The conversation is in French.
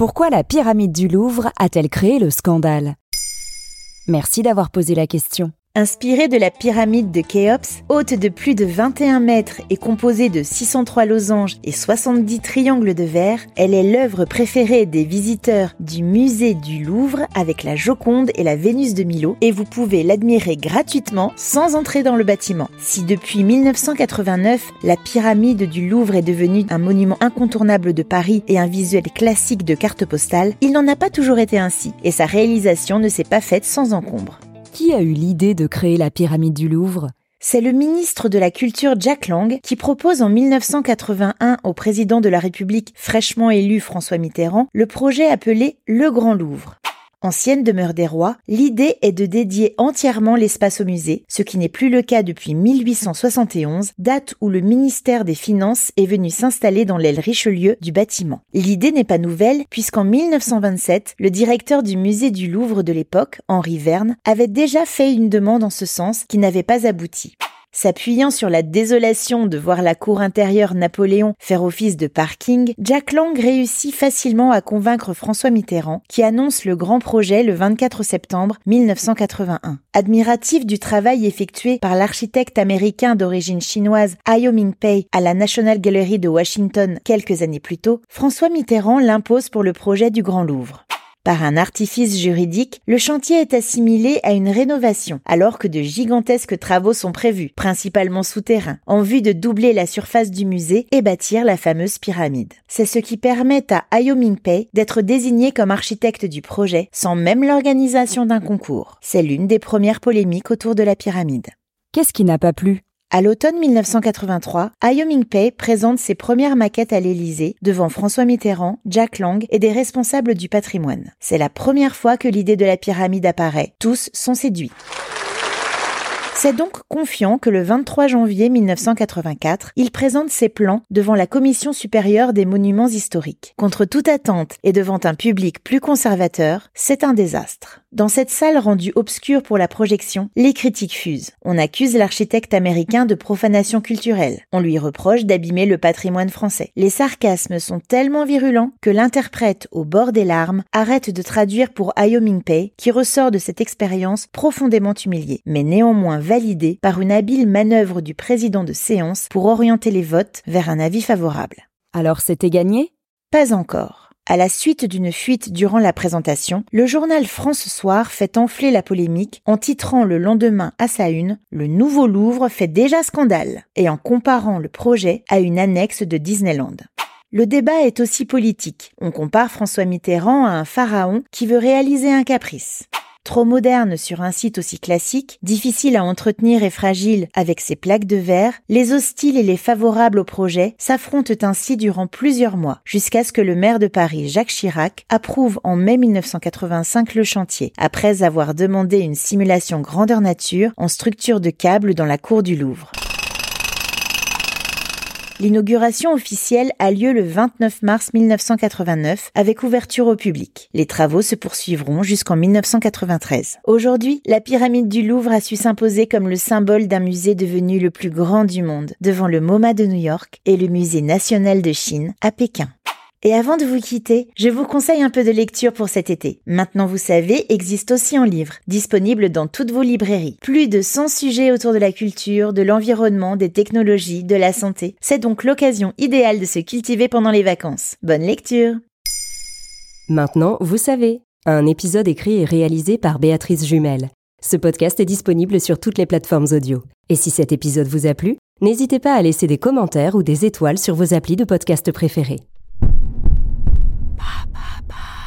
Pourquoi la pyramide du Louvre a-t-elle créé le scandale? Merci d'avoir posé la question. Inspirée de la pyramide de Khéops, haute de plus de 21 mètres et composée de 603 losanges et 70 triangles de verre, elle est l'œuvre préférée des visiteurs du musée du Louvre avec la Joconde et la Vénus de Milo et vous pouvez l'admirer gratuitement sans entrer dans le bâtiment. Si depuis 1989, la pyramide du Louvre est devenue un monument incontournable de Paris et un visuel classique de carte postale, il n'en a pas toujours été ainsi et sa réalisation ne s'est pas faite sans encombre. Qui a eu l'idée de créer la pyramide du Louvre? C'est le ministre de la Culture Jack Lang qui propose en 1981 au président de la République fraîchement élu François Mitterrand le projet appelé Le Grand Louvre. Ancienne demeure des rois, l'idée est de dédier entièrement l'espace au musée, ce qui n'est plus le cas depuis 1871, date où le ministère des Finances est venu s'installer dans l'aile Richelieu du bâtiment. L'idée n'est pas nouvelle puisqu'en 1927, le directeur du musée du Louvre de l'époque, Henri Verne, avait déjà fait une demande en ce sens qui n'avait pas abouti. S'appuyant sur la désolation de voir la cour intérieure Napoléon faire office de parking, Jack Lang réussit facilement à convaincre François Mitterrand, qui annonce le grand projet le 24 septembre 1981. Admiratif du travail effectué par l'architecte américain d'origine chinoise Ayo Ming-pei à la National Gallery de Washington quelques années plus tôt, François Mitterrand l'impose pour le projet du Grand Louvre. Par un artifice juridique, le chantier est assimilé à une rénovation, alors que de gigantesques travaux sont prévus, principalement souterrains, en vue de doubler la surface du musée et bâtir la fameuse pyramide. C'est ce qui permet à Ayo Ming-pei d'être désigné comme architecte du projet, sans même l'organisation d'un concours. C'est l'une des premières polémiques autour de la pyramide. Qu'est-ce qui n'a pas plu? À l'automne 1983, Ayo Ming-pei présente ses premières maquettes à l'Élysée devant François Mitterrand, Jack Lang et des responsables du patrimoine. C'est la première fois que l'idée de la pyramide apparaît. Tous sont séduits. C'est donc confiant que le 23 janvier 1984, il présente ses plans devant la Commission supérieure des monuments historiques. Contre toute attente et devant un public plus conservateur, c'est un désastre. Dans cette salle rendue obscure pour la projection, les critiques fusent. On accuse l'architecte américain de profanation culturelle. On lui reproche d'abîmer le patrimoine français. Les sarcasmes sont tellement virulents que l'interprète, au bord des larmes, arrête de traduire pour Ayo Ming-pei, qui ressort de cette expérience profondément humilié, mais néanmoins validé par une habile manœuvre du président de séance pour orienter les votes vers un avis favorable. Alors c'était gagné? Pas encore. À la suite d'une fuite durant la présentation, le journal France Soir fait enfler la polémique en titrant le lendemain à sa une Le nouveau Louvre fait déjà scandale et en comparant le projet à une annexe de Disneyland. Le débat est aussi politique. On compare François Mitterrand à un pharaon qui veut réaliser un caprice. Trop moderne sur un site aussi classique, difficile à entretenir et fragile avec ses plaques de verre, les hostiles et les favorables au projet s'affrontent ainsi durant plusieurs mois, jusqu'à ce que le maire de Paris, Jacques Chirac, approuve en mai 1985 le chantier, après avoir demandé une simulation grandeur nature en structure de câble dans la cour du Louvre. L'inauguration officielle a lieu le 29 mars 1989 avec ouverture au public. Les travaux se poursuivront jusqu'en 1993. Aujourd'hui, la pyramide du Louvre a su s'imposer comme le symbole d'un musée devenu le plus grand du monde, devant le MoMA de New York et le musée national de Chine à Pékin. Et avant de vous quitter, je vous conseille un peu de lecture pour cet été. Maintenant vous savez, existe aussi en livre, disponible dans toutes vos librairies. Plus de 100 sujets autour de la culture, de l'environnement, des technologies, de la santé. C'est donc l'occasion idéale de se cultiver pendant les vacances. Bonne lecture Maintenant, vous savez. Un épisode écrit et réalisé par Béatrice Jumel. Ce podcast est disponible sur toutes les plateformes audio. Et si cet épisode vous a plu, n'hésitez pas à laisser des commentaires ou des étoiles sur vos applis de podcast préférés. 爸爸。